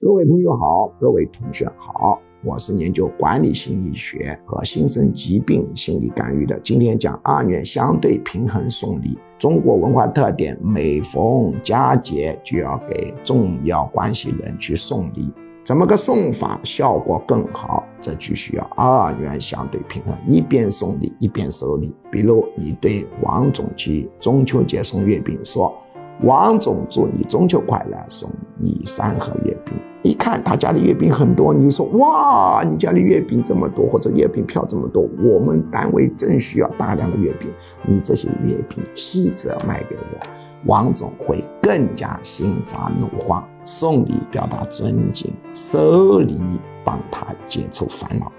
各位朋友好，各位同学好，我是研究管理心理学和新生疾病心理干预的。今天讲二元相对平衡送礼。中国文化特点，每逢佳节就要给重要关系人去送礼。怎么个送法效果更好？这就需要二元相对平衡，一边送礼一边收礼。比如你对王总去中秋节送月饼，说。王总祝你中秋快乐，送你三盒月。一看他家里月饼很多，你就说哇，你家里月饼这么多，或者月饼票这么多，我们单位正需要大量的月饼。你这些月饼七折卖给我，王总会更加心花怒放。送礼表达尊敬，收礼帮他解除烦恼。